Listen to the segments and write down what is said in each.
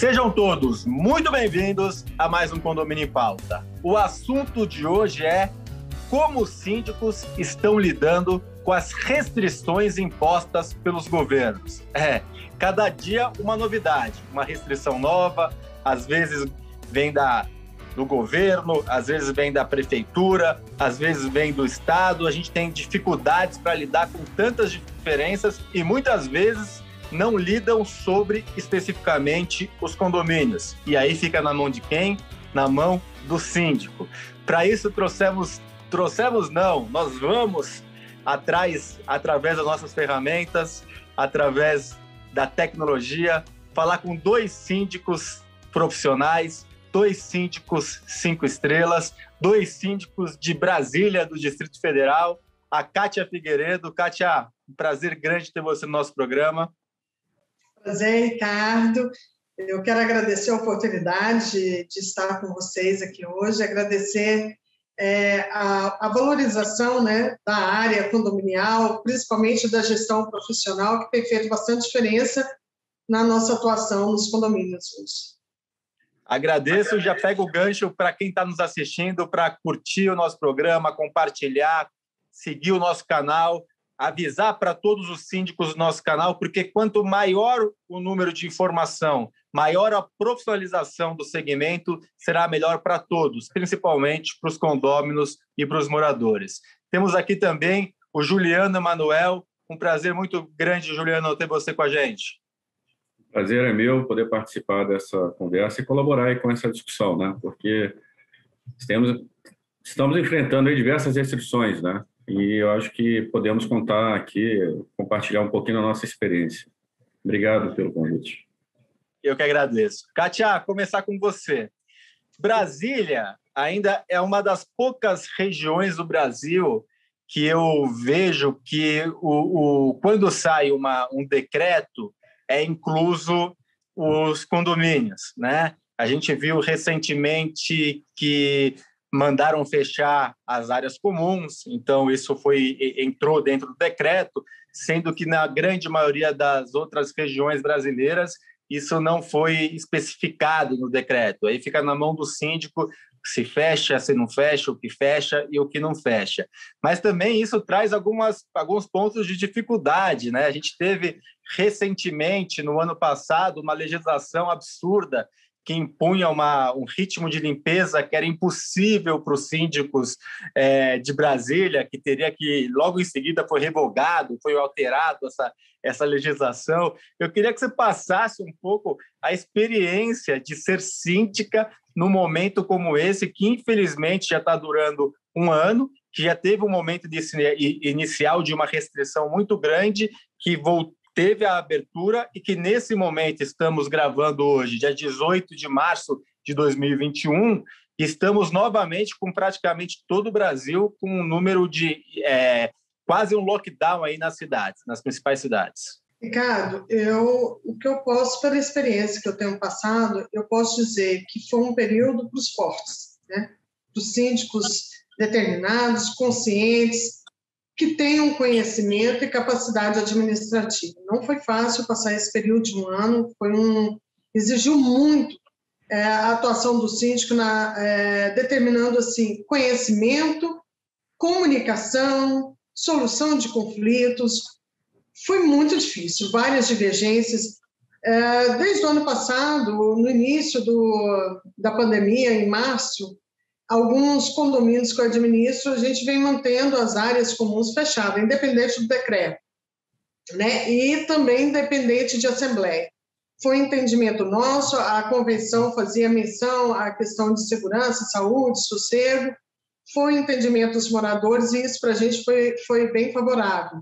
Sejam todos muito bem-vindos a mais um Condomínio em Pauta. O assunto de hoje é como os síndicos estão lidando com as restrições impostas pelos governos. É, cada dia uma novidade, uma restrição nova, às vezes vem da do governo, às vezes vem da prefeitura, às vezes vem do estado. A gente tem dificuldades para lidar com tantas diferenças e muitas vezes não lidam sobre especificamente os condomínios. E aí fica na mão de quem? Na mão do síndico. Para isso trouxemos, trouxemos não, nós vamos atrás através das nossas ferramentas, através da tecnologia, falar com dois síndicos profissionais, dois síndicos cinco estrelas, dois síndicos de Brasília, do Distrito Federal, a Kátia Figueiredo. Kátia, prazer grande ter você no nosso programa. Prazer, Ricardo. Eu quero agradecer a oportunidade de, estar com vocês aqui hoje, agradecer é, a, a, valorização né, da área condominial, principalmente da gestão profissional, que tem feito bastante diferença na nossa atuação nos condomínios hoje. Agradeço, já pego o gancho para quem está nos assistindo, para curtir o nosso programa, compartilhar, seguir o nosso canal avisar para todos os síndicos do nosso canal, porque quanto maior o número de informação, maior a profissionalização do segmento, será melhor para todos, principalmente para os condôminos e para os moradores. Temos aqui também o Juliano Emanuel. Um prazer muito grande, Juliano, ter você com a gente. Prazer é meu poder participar dessa conversa e colaborar com essa discussão, né? Porque temos, estamos enfrentando diversas restrições, né? E eu acho que podemos contar aqui, compartilhar um pouquinho da nossa experiência. Obrigado pelo convite. Eu que agradeço. Kátia, começar com você. Brasília ainda é uma das poucas regiões do Brasil que eu vejo que o, o quando sai uma, um decreto é incluso os condomínios, né? A gente viu recentemente que mandaram fechar as áreas comuns, então isso foi entrou dentro do decreto, sendo que na grande maioria das outras regiões brasileiras isso não foi especificado no decreto. Aí fica na mão do síndico se fecha, se não fecha, o que fecha e o que não fecha. Mas também isso traz algumas, alguns pontos de dificuldade. Né? A gente teve recentemente, no ano passado, uma legislação absurda que impunha uma, um ritmo de limpeza que era impossível para os síndicos é, de Brasília, que teria que, logo em seguida, foi revogado, foi alterado essa, essa legislação. Eu queria que você passasse um pouco a experiência de ser síndica num momento como esse, que infelizmente já está durando um ano, que já teve um momento de, inicial de uma restrição muito grande, que voltou teve a abertura e que nesse momento estamos gravando hoje, dia 18 de março de 2021, estamos novamente com praticamente todo o Brasil com um número de é, quase um lockdown aí nas cidades, nas principais cidades. Ricardo, eu, o que eu posso, pela experiência que eu tenho passado, eu posso dizer que foi um período para os fortes, né? para os síndicos determinados, conscientes, que tenham conhecimento e capacidade administrativa. Não foi fácil passar esse período de um ano, foi um exigiu muito é, a atuação do síndico na, é, determinando assim conhecimento, comunicação, solução de conflitos. Foi muito difícil, várias divergências. É, desde o ano passado, no início do, da pandemia, em março, alguns condomínios que eu administro, a gente vem mantendo as áreas comuns fechadas, independente do decreto, né? E também independente de assembleia. Foi entendimento nosso, a convenção fazia menção à questão de segurança, saúde, sossego, foi entendimento dos moradores e isso para a gente foi, foi bem favorável.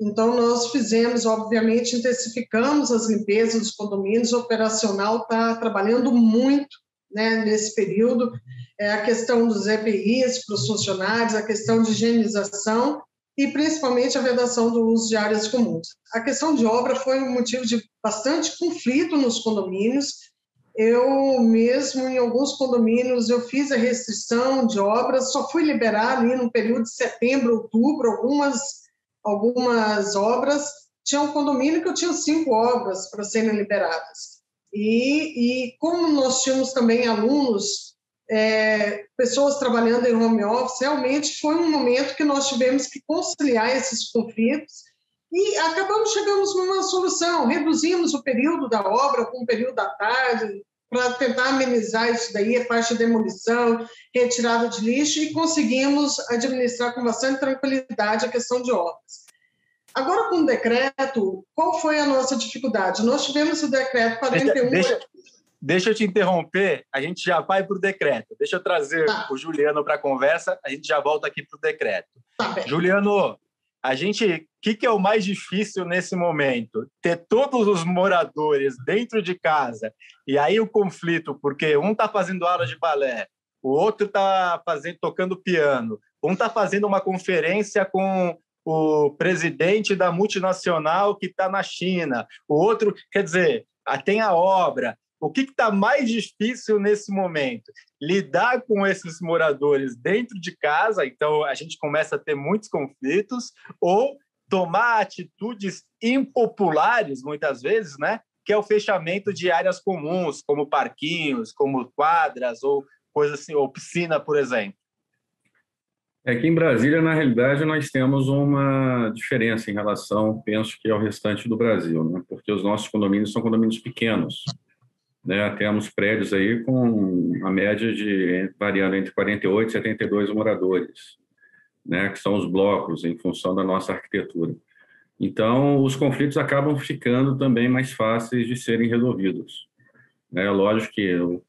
Então, nós fizemos, obviamente, intensificamos as limpezas dos condomínios, o operacional está trabalhando muito né, nesse período, é a questão dos EPIs para os funcionários, a questão de higienização e principalmente a vedação do uso de áreas comuns. A questão de obra foi um motivo de bastante conflito nos condomínios. Eu mesmo, em alguns condomínios, eu fiz a restrição de obras, só fui liberar ali no período de setembro, outubro, algumas, algumas obras. Tinha um condomínio que eu tinha cinco obras para serem liberadas. E, e como nós tínhamos também alunos, é, pessoas trabalhando em home office, realmente foi um momento que nós tivemos que conciliar esses conflitos e acabamos chegamos numa solução, reduzimos o período da obra com o período da tarde, para tentar amenizar isso daí, a parte de demolição, retirada de lixo, e conseguimos administrar com bastante tranquilidade a questão de obras. Agora, com o decreto, qual foi a nossa dificuldade? Nós tivemos o decreto 41... Deixa, deixa eu te interromper, a gente já vai para o decreto. Deixa eu trazer tá. o Juliano para a conversa, a gente já volta aqui para o decreto. Tá Juliano, a gente, o que, que é o mais difícil nesse momento? Ter todos os moradores dentro de casa e aí o conflito, porque um está fazendo aula de balé, o outro está fazendo tocando piano, um está fazendo uma conferência com o presidente da multinacional que está na China, o outro, quer dizer, tem a obra. O que está mais difícil nesse momento? Lidar com esses moradores dentro de casa, então a gente começa a ter muitos conflitos, ou tomar atitudes impopulares, muitas vezes, né? que é o fechamento de áreas comuns, como parquinhos, como quadras, ou coisa assim, ou piscina, por exemplo. É que em Brasília, na realidade, nós temos uma diferença em relação, penso que ao restante do Brasil, né? porque os nossos condomínios são condomínios pequenos. Né? Temos prédios aí com a média de variando entre 48 e 72 moradores, né? que são os blocos em função da nossa arquitetura. Então, os conflitos acabam ficando também mais fáceis de serem resolvidos. É lógico que o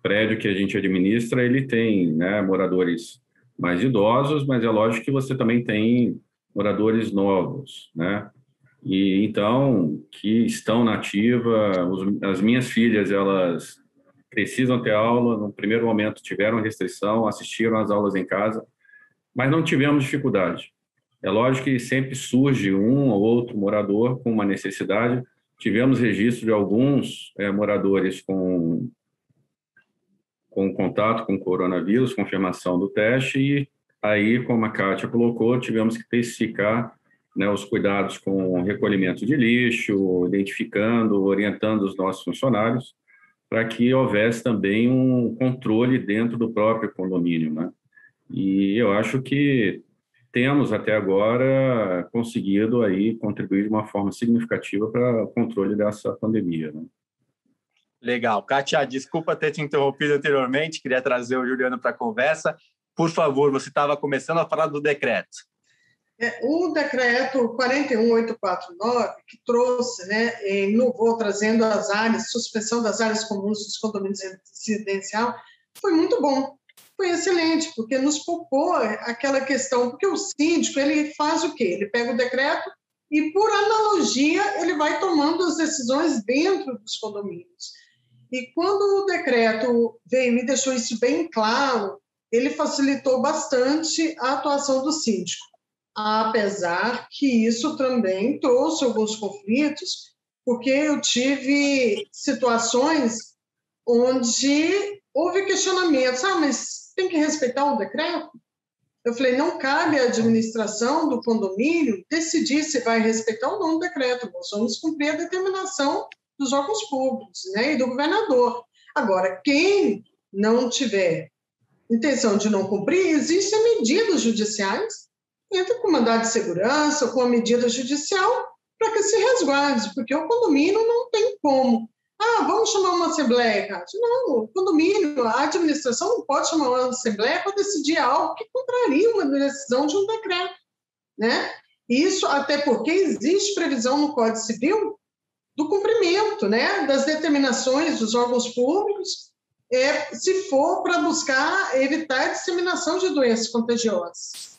prédio que a gente administra ele tem né, moradores mais idosos, mas é lógico que você também tem moradores novos, né? e então que estão na ativa. Os, as minhas filhas elas precisam ter aula. No primeiro momento tiveram restrição, assistiram às aulas em casa, mas não tivemos dificuldade. É lógico que sempre surge um ou outro morador com uma necessidade. Tivemos registro de alguns é, moradores com com contato com coronavírus, confirmação do teste e aí, como a Kátia colocou, tivemos que especificar né, os cuidados com recolhimento de lixo, identificando, orientando os nossos funcionários, para que houvesse também um controle dentro do próprio condomínio. Né? E eu acho que temos até agora conseguido aí contribuir de uma forma significativa para o controle dessa pandemia. Né? Legal. Kátia, desculpa ter te interrompido anteriormente, queria trazer o Juliano para a conversa. Por favor, você estava começando a falar do decreto. É, o decreto 41849, que trouxe, né, inovou trazendo as áreas, suspensão das áreas comuns dos condomínios residencial, foi muito bom, foi excelente, porque nos poupou aquela questão, porque o síndico, ele faz o quê? Ele pega o decreto e, por analogia, ele vai tomando as decisões dentro dos condomínios. E quando o decreto veio e deixou isso bem claro, ele facilitou bastante a atuação do síndico. Apesar que isso também trouxe alguns conflitos, porque eu tive situações onde houve questionamentos, ah, mas tem que respeitar o decreto? Eu falei, não cabe à administração do condomínio decidir se vai respeitar ou não o decreto, nós vamos cumprir a determinação dos órgãos públicos né, e do governador. Agora, quem não tiver intenção de não cumprir, existem medidas judiciais entra com mandado de segurança, com a medida judicial, para que se resguarde, porque o condomínio não tem como. Ah, vamos chamar uma assembleia, Cátia. Não, o condomínio, a administração não pode chamar uma assembleia para decidir algo que contraria uma decisão de um decreto. Né? Isso até porque existe previsão no Código Civil do cumprimento né, das determinações dos órgãos públicos, é, se for para buscar evitar a disseminação de doenças contagiosas.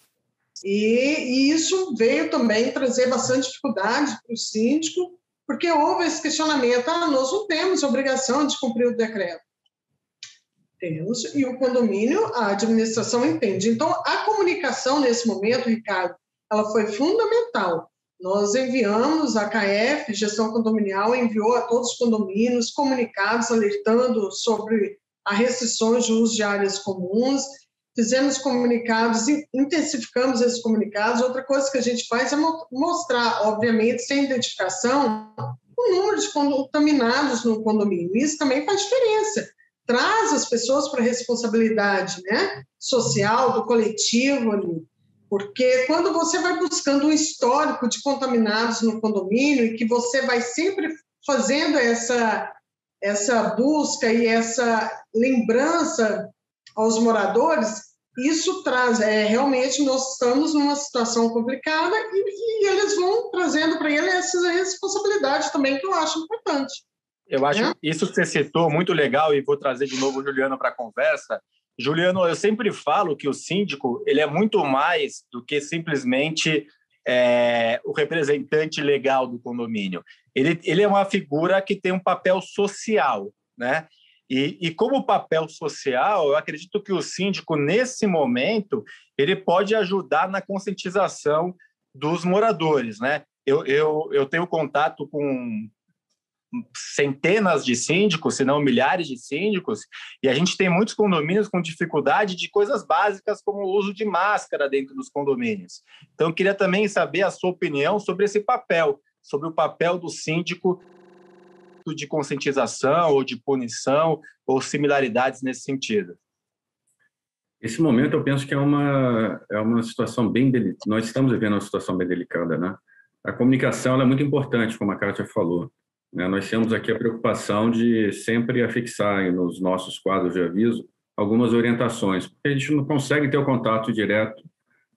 E, e isso veio também trazer bastante dificuldade para o síndico, porque houve esse questionamento: ah, nós não temos obrigação de cumprir o decreto. Temos, e o condomínio, a administração entende. Então, a comunicação nesse momento, Ricardo, ela foi fundamental. Nós enviamos, a KF, Gestão Condominial, enviou a todos os condomínios comunicados alertando sobre as restrições de uso de áreas comuns fizemos comunicados, intensificamos esses comunicados. Outra coisa que a gente faz é mostrar, obviamente, sem identificação, o número de contaminados no condomínio. Isso também faz diferença. Traz as pessoas para a responsabilidade né, social, do coletivo ali. Porque quando você vai buscando um histórico de contaminados no condomínio e que você vai sempre fazendo essa, essa busca e essa lembrança aos moradores, isso traz, é, realmente nós estamos numa situação complicada e, e eles vão trazendo para ele essa responsabilidade também, que eu acho importante. Eu acho é? isso que você citou muito legal e vou trazer de novo o Juliano para a conversa. Juliano, eu sempre falo que o síndico ele é muito mais do que simplesmente é, o representante legal do condomínio. Ele, ele é uma figura que tem um papel social, né? E, e, como papel social, eu acredito que o síndico, nesse momento, ele pode ajudar na conscientização dos moradores. Né? Eu, eu, eu tenho contato com centenas de síndicos, se não milhares de síndicos, e a gente tem muitos condomínios com dificuldade de coisas básicas como o uso de máscara dentro dos condomínios. Então, eu queria também saber a sua opinião sobre esse papel, sobre o papel do síndico de conscientização ou de punição ou similaridades nesse sentido? Esse momento eu penso que é uma é uma situação bem delicada. Nós estamos vivendo uma situação bem delicada, né? A comunicação é muito importante, como a Kátia falou. Né? Nós temos aqui a preocupação de sempre afixar nos nossos quadros de aviso algumas orientações, porque a gente não consegue ter o contato direto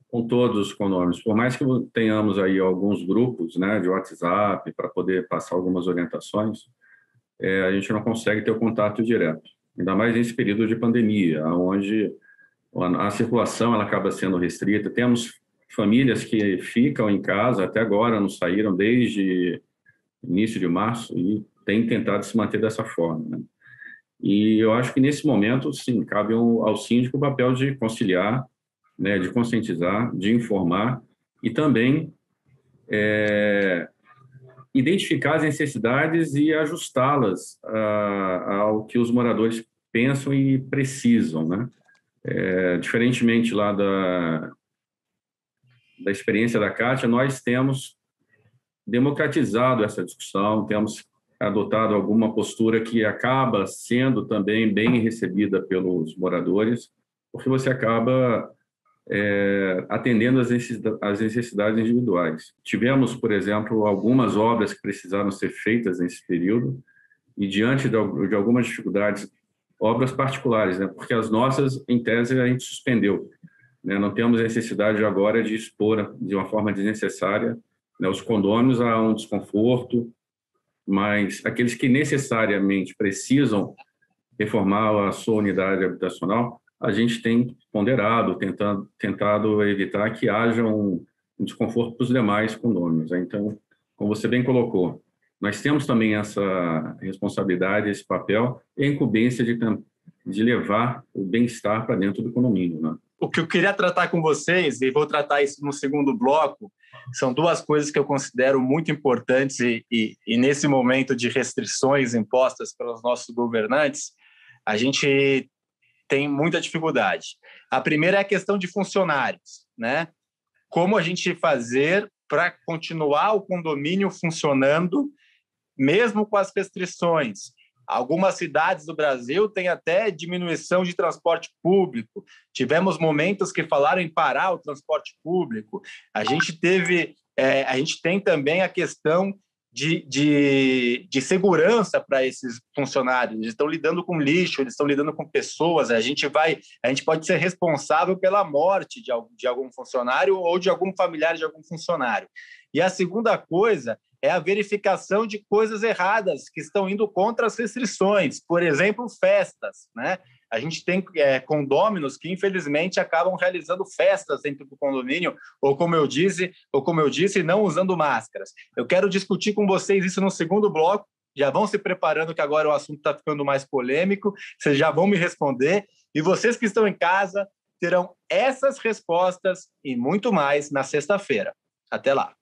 com todos os condomínios. Por mais que tenhamos aí alguns grupos né, de WhatsApp para poder passar algumas orientações, é, a gente não consegue ter o contato direto. Ainda mais nesse período de pandemia, onde a circulação ela acaba sendo restrita. Temos famílias que ficam em casa, até agora não saíram desde início de março e têm tentado se manter dessa forma. Né? E eu acho que nesse momento, sim, cabe ao síndico o papel de conciliar né, de conscientizar, de informar e também é, identificar as necessidades e ajustá-las ao que os moradores pensam e precisam, né? É, diferentemente lá da, da experiência da Kátia, nós temos democratizado essa discussão, temos adotado alguma postura que acaba sendo também bem recebida pelos moradores, porque você acaba é, atendendo às necessidades individuais. Tivemos, por exemplo, algumas obras que precisaram ser feitas nesse período e diante de, algumas dificuldades, obras particulares, né? porque as nossas, em tese, a gente suspendeu. Né? Não temos necessidade agora de expor de uma forma desnecessária né? os condôminos a um desconforto, mas aqueles que necessariamente precisam reformar a sua unidade habitacional, a gente tem ponderado, tentando, tentado evitar que haja um, um desconforto para os demais condôminos. Né? Então, como você bem colocou, nós temos também essa responsabilidade, esse papel e a incumbência de, de levar o bem-estar para dentro do condomínio. Né? O que eu queria tratar com vocês, e vou tratar isso no segundo bloco, são duas coisas que eu considero muito importantes e, e, e nesse momento de restrições impostas pelos nossos governantes, a gente tem muita dificuldade. A primeira é a questão de funcionários, né? Como a gente fazer para continuar o condomínio funcionando, mesmo com as restrições. Algumas cidades do Brasil têm até diminuição de transporte público. Tivemos momentos que falaram em parar o transporte público. A gente teve, é, a gente tem também a questão de, de, de segurança para esses funcionários. Eles estão lidando com lixo, eles estão lidando com pessoas. A gente vai, a gente pode ser responsável pela morte de, de algum funcionário ou de algum familiar de algum funcionário. E a segunda coisa é a verificação de coisas erradas que estão indo contra as restrições, por exemplo, festas, né? A gente tem é, condôminos que, infelizmente, acabam realizando festas dentro do condomínio, ou como eu disse, ou como eu disse, não usando máscaras. Eu quero discutir com vocês isso no segundo bloco. Já vão se preparando, que agora o assunto está ficando mais polêmico. Vocês já vão me responder. E vocês que estão em casa terão essas respostas e muito mais na sexta-feira. Até lá.